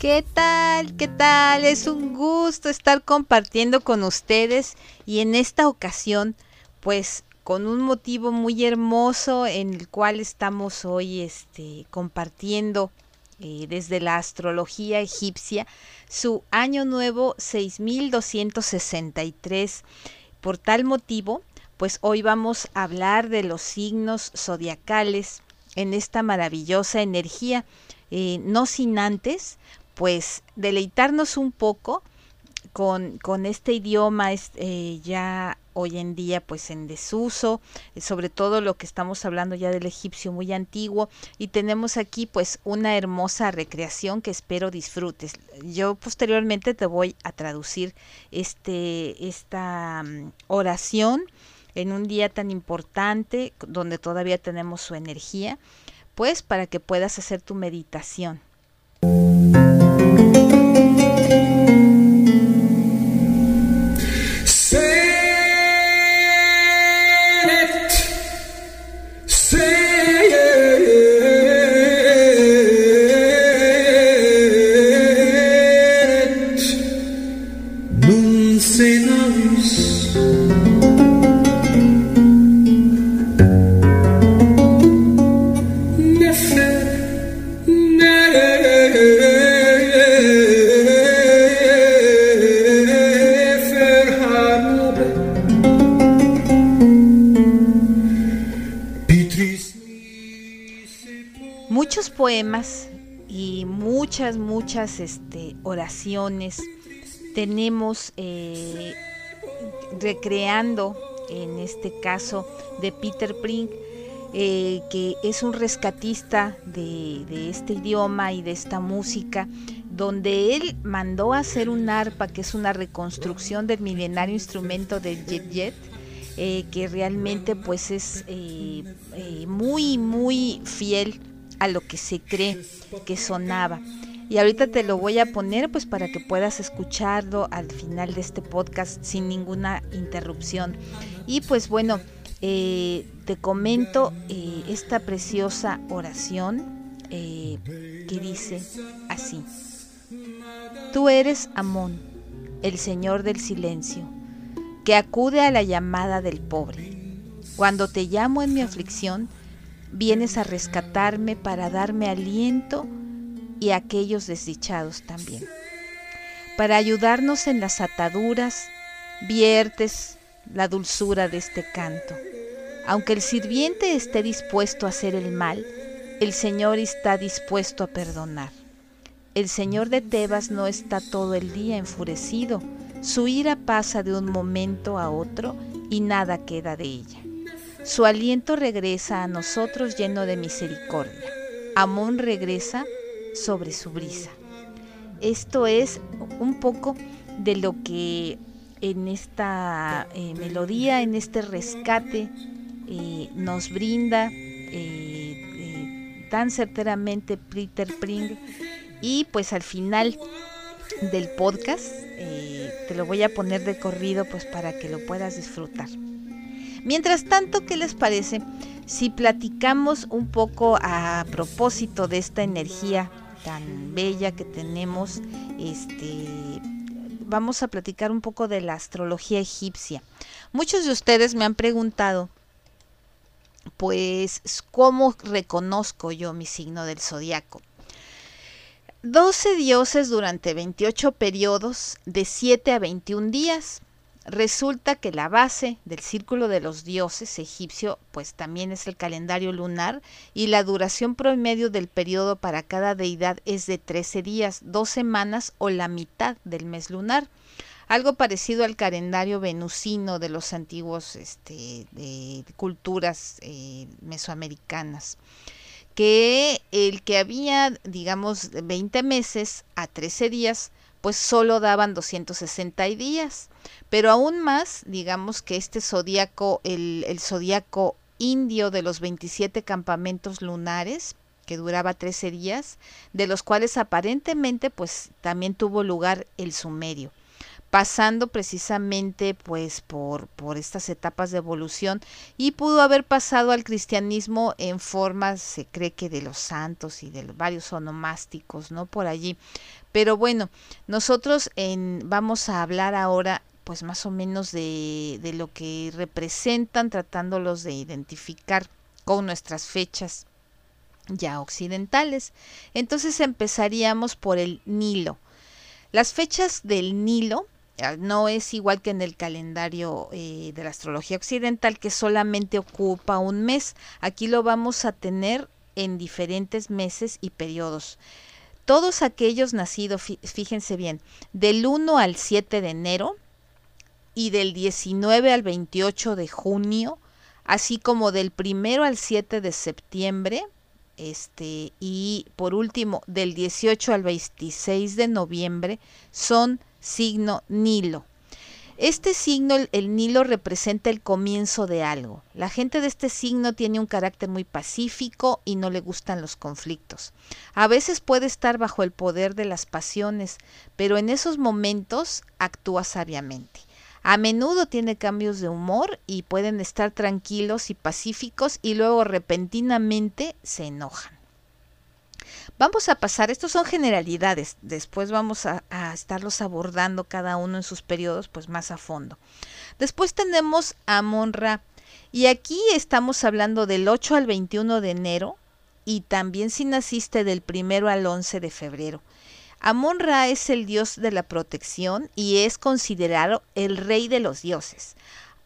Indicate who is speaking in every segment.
Speaker 1: ¿Qué tal? ¿Qué tal? Es un gusto estar compartiendo con ustedes y en esta ocasión, pues con un motivo muy hermoso en el cual estamos hoy este, compartiendo eh, desde la astrología egipcia su año nuevo 6263. Por tal motivo, pues hoy vamos a hablar de los signos zodiacales en esta maravillosa energía, eh, no sin antes pues deleitarnos un poco con, con este idioma eh, ya hoy en día pues en desuso, sobre todo lo que estamos hablando ya del egipcio muy antiguo y tenemos aquí pues una hermosa recreación que espero disfrutes. Yo posteriormente te voy a traducir este esta mm, oración en un día tan importante donde todavía tenemos su energía, pues para que puedas hacer tu meditación. Muchas, este, oraciones tenemos eh, recreando, en este caso de Peter Prink, eh, que es un rescatista de, este idioma y de esta música, donde él mandó a hacer un arpa, que es una reconstrucción del milenario instrumento del Jet Jet, eh, que realmente pues es muy, muy fiel a lo que se cree que sonaba. Y ahorita te lo voy a poner pues para que puedas escucharlo al final de este podcast sin ninguna interrupción. Y pues bueno, eh, te comento eh, esta preciosa oración eh, que dice así. Tú eres Amón, el Señor del silencio, que acude a la llamada del pobre. Cuando te llamo en mi aflicción, vienes a rescatarme para darme aliento y aquellos desdichados también. Para ayudarnos en las ataduras, viertes la dulzura de este canto. Aunque el sirviente esté dispuesto a hacer el mal, el Señor está dispuesto a perdonar. El Señor de Tebas no está todo el día enfurecido, su ira pasa de un momento a otro y nada queda de ella. Su aliento regresa a nosotros lleno de misericordia. Amón regresa sobre su brisa. Esto es un poco de lo que en esta eh, melodía, en este rescate, eh, nos brinda eh, tan certeramente Peter Pring. Y pues al final del podcast te lo voy a poner de corrido pues para que lo puedas disfrutar. Mientras tanto, ¿qué les parece si platicamos un poco a propósito de esta energía tan bella que tenemos? Este, vamos a platicar un poco de la astrología egipcia. Muchos de ustedes me han preguntado, pues, ¿cómo reconozco yo mi signo del zodiaco? 12 dioses durante 28 periodos de 7 a 21 días Resulta que la base del círculo de los dioses egipcio pues también es el calendario lunar y la duración promedio del periodo para cada deidad es de 13 días, dos semanas o la mitad del mes lunar. Algo parecido al calendario venusino de los antiguos este, culturas eh, mesoamericanas que el que había, digamos, 20 meses a 13 días, pues solo daban 260 días. Pero aún más, digamos que este zodíaco, el, el zodíaco indio de los 27 campamentos lunares, que duraba 13 días, de los cuales aparentemente pues también tuvo lugar el sumerio pasando precisamente pues por, por estas etapas de evolución y pudo haber pasado al cristianismo en formas, se cree que de los santos y de varios onomásticos, ¿no? Por allí. Pero bueno, nosotros en, vamos a hablar ahora pues más o menos de, de lo que representan, tratándolos de identificar con nuestras fechas ya occidentales. Entonces empezaríamos por el Nilo. Las fechas del Nilo no es igual que en el calendario eh, de la astrología occidental que solamente ocupa un mes. Aquí lo vamos a tener en diferentes meses y periodos. Todos aquellos nacidos, fíjense bien, del 1 al 7 de enero y del 19 al 28 de junio, así como del 1 al 7 de septiembre, este, y por último del 18 al 26 de noviembre, son signo Nilo. Este signo, el, Nilo, representa el comienzo de algo. La gente de este signo tiene un carácter muy pacífico y no le gustan los conflictos. A veces puede estar bajo el poder de las pasiones, pero en esos momentos actúa sabiamente. A menudo tiene cambios de humor y pueden estar tranquilos y pacíficos y luego repentinamente se enojan. Vamos a pasar, estos son generalidades, después vamos a, estarlos abordando cada uno en sus periodos pues más a fondo. Después tenemos a Monra y aquí estamos hablando del 8 al 21 de enero y también si naciste del 1 al 11 de febrero. Amon-Ra es el dios de la protección y es considerado el rey de los dioses.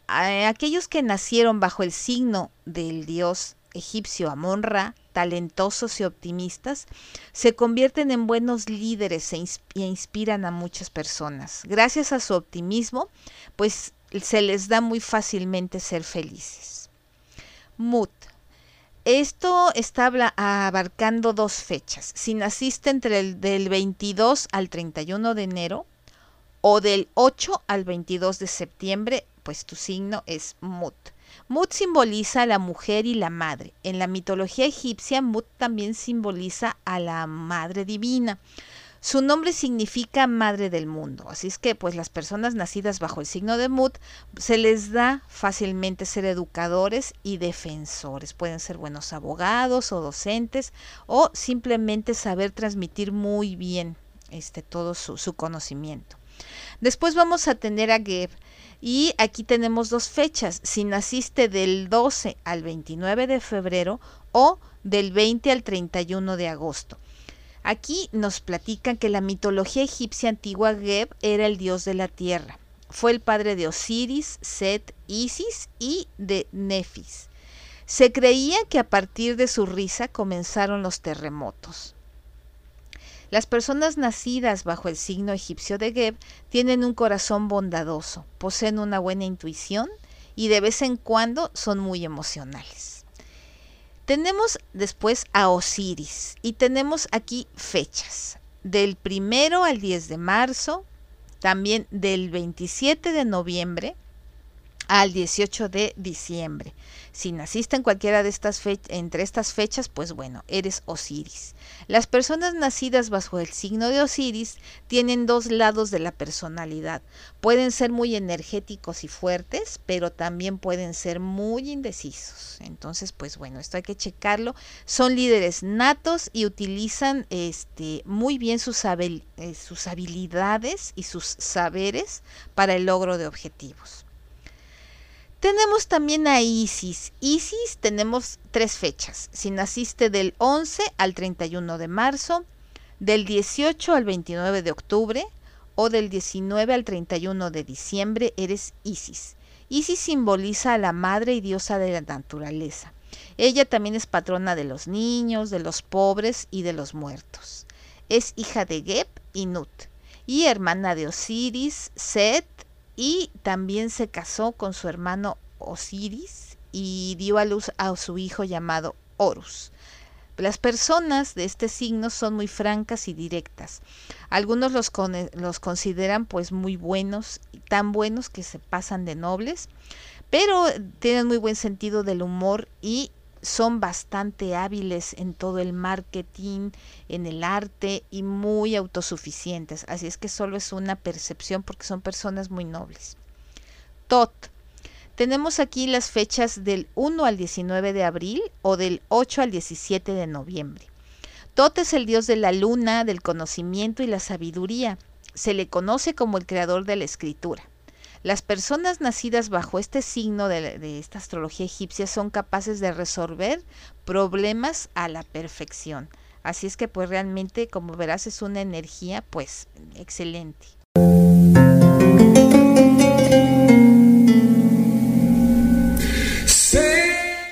Speaker 1: Aquellos que nacieron bajo el signo del dios egipcio Amon-Ra talentosos y optimistas, se convierten en buenos líderes e, inspiran a muchas personas. Gracias a su optimismo, pues se les da muy fácilmente ser felices. Mut. Esto está abarcando dos fechas. Si naciste entre el del 22 al 31 de enero o del 8 al 22 de septiembre, pues tu signo es Mut. Mut simboliza a la mujer y la madre. En la mitología egipcia, Mut también simboliza a la madre divina. Su nombre significa madre del mundo, así es que pues las personas nacidas bajo el signo de Mut se les da fácilmente ser educadores y defensores. Pueden ser buenos abogados o docentes o simplemente saber transmitir muy bien este, todo su, su conocimiento. Después vamos a tener a Geb, y aquí tenemos dos fechas, si naciste del 12 al 29 de febrero o del 20 al 31 de agosto. Aquí nos platican que la mitología egipcia antigua Geb era el dios de la tierra. Fue el padre de Osiris, Set, Isis y de Nefis. Se creía que a partir de su risa comenzaron los terremotos. Las personas nacidas bajo el signo egipcio de Geb tienen un corazón bondadoso, poseen una buena intuición y de vez en cuando son muy emocionales. Tenemos después a Osiris y tenemos aquí fechas, del primero al 10 de marzo, también del 27 de noviembre al 18 de diciembre. Si naciste en cualquiera de estas fechas, entre estas fechas, pues bueno, eres Osiris. Las personas nacidas bajo el signo de Osiris tienen dos lados de la personalidad. Pueden ser muy energéticos y fuertes, pero también pueden ser muy indecisos. Entonces, pues bueno, esto hay que checarlo. Son líderes natos y utilizan este, muy bien sus, eh, sus habilidades y sus saberes para el logro de objetivos. Tenemos también a Isis. Isis tenemos tres fechas. Si naciste del 11 al 31 de marzo, del 18 al 29 de octubre o del 19 al 31 de diciembre, eres Isis. Isis simboliza a la madre y diosa de la naturaleza. Ella también es patrona de los niños, de los pobres y de los muertos. Es hija de Geb y Nut y hermana de Osiris, Set y también se casó con su hermano Osiris y dio a luz a su hijo llamado Horus. Las personas de este signo son muy francas y directas. Algunos los, los consideran pues muy buenos, tan buenos que se pasan de nobles, pero tienen muy buen sentido del humor y son bastante hábiles en todo el marketing, en el arte y muy autosuficientes. Así es que solo es una percepción porque son personas muy nobles. Tot. Tenemos aquí las fechas del 1 al 19 de abril o del 8 al 17 de noviembre. Tot es el dios de la luna, del conocimiento y la sabiduría. Se le conoce como el creador de la escritura. Las personas nacidas bajo este signo de, esta astrología egipcia son capaces de resolver problemas a la perfección. Así es que pues realmente, como verás, es una energía pues excelente.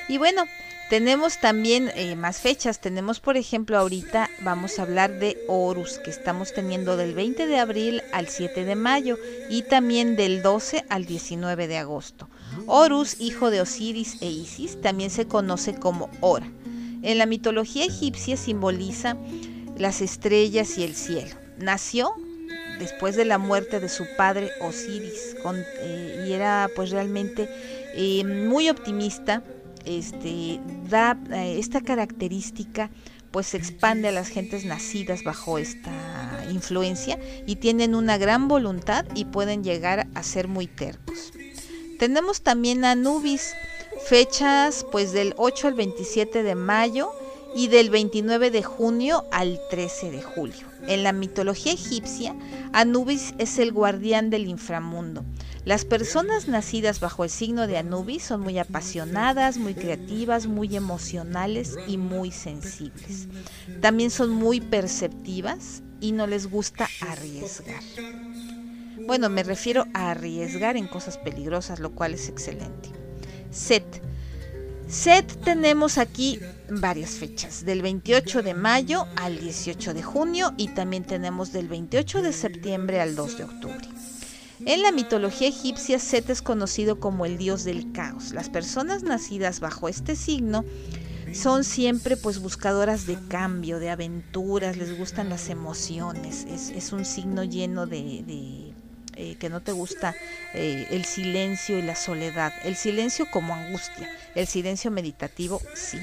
Speaker 1: Y bueno, tenemos también eh, más fechas. Tenemos, por ejemplo, ahorita vamos a hablar de Horus, que estamos teniendo del 20 de abril al 7 de mayo y también del 12 al 19 de agosto. Horus, hijo de Osiris e Isis, también se conoce como Hora. En la mitología egipcia simboliza las estrellas y el cielo. Nació después de la muerte de su padre Osiris eh, y era pues realmente eh, muy optimista este, da eh, esta característica pues se expande a las gentes nacidas bajo esta influencia y tienen una gran voluntad y pueden llegar a ser muy tercos. Tenemos también a Anubis, fechas pues del 8 al 27 de mayo y del 29 de junio al 13 de julio. En la mitología egipcia, Anubis es el guardián del inframundo. Las personas nacidas bajo el signo de Anubis son muy apasionadas, muy creativas, muy emocionales y muy sensibles. También son muy perceptivas y no les gusta arriesgar. Bueno, me refiero a arriesgar en cosas peligrosas, lo cual es excelente. Set. Set tenemos aquí varias fechas, del 28 de mayo al 18 de junio y también tenemos del 28 de septiembre al 2 de octubre. En la mitología egipcia, Set es conocido como el dios del caos. Las personas nacidas bajo este signo son siempre pues buscadoras de cambio, de aventuras, les gustan las emociones. Es, un signo lleno de, eh, que no te gusta eh, el silencio y la soledad. El silencio como angustia, el silencio meditativo sí.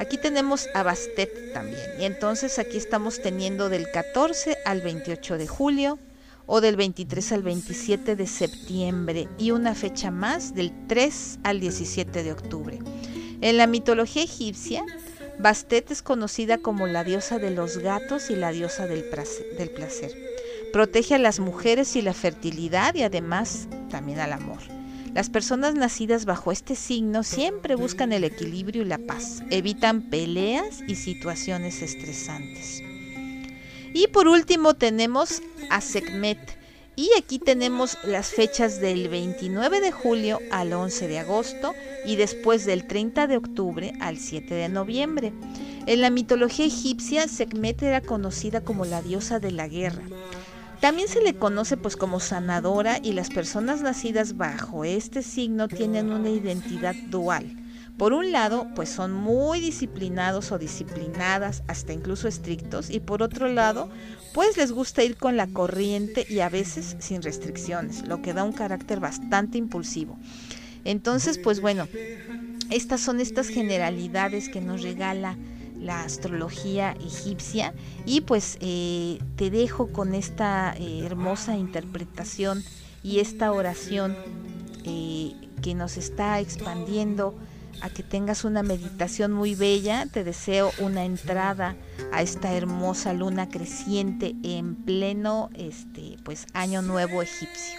Speaker 1: Aquí tenemos a Bastet también. Y entonces aquí estamos teniendo del 14 al 28 de julio, o del 23 al 27 de septiembre y una fecha más del 3 al 17 de octubre. En la mitología egipcia, Bastet es conocida como la diosa de los gatos y la diosa del placer. Protege a las mujeres y la fertilidad y además también al amor. Las personas nacidas bajo este signo siempre buscan el equilibrio y la paz, evitan peleas y situaciones estresantes. Y por último tenemos a Sekhmet. Y aquí tenemos las fechas del 29 de julio al 11 de agosto y después del 30 de octubre al 7 de noviembre. En la mitología egipcia, Sekhmet era conocida como la diosa de la guerra. También se le conoce pues como sanadora y las personas nacidas bajo este signo tienen una identidad dual por un lado, pues son muy disciplinados o disciplinadas, hasta incluso estrictos, y por otro lado, pues les gusta ir con la corriente y a veces sin restricciones, lo que da un carácter bastante impulsivo. Entonces, pues bueno, estas son estas generalidades que nos regala la astrología egipcia y pues eh, te dejo con esta eh, hermosa interpretación y esta oración eh, que nos está expandiendo a que tengas una meditación muy bella. Te deseo una entrada a esta hermosa luna creciente en pleno este pues año nuevo egipcio.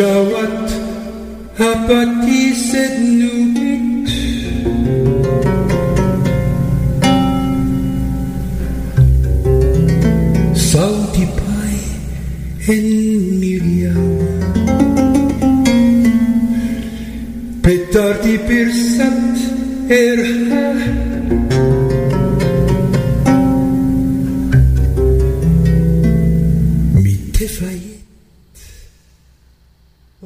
Speaker 2: charrette apâtissait nous toutes. Salty Pie and Miriam, Petardi Pirsat Erhan.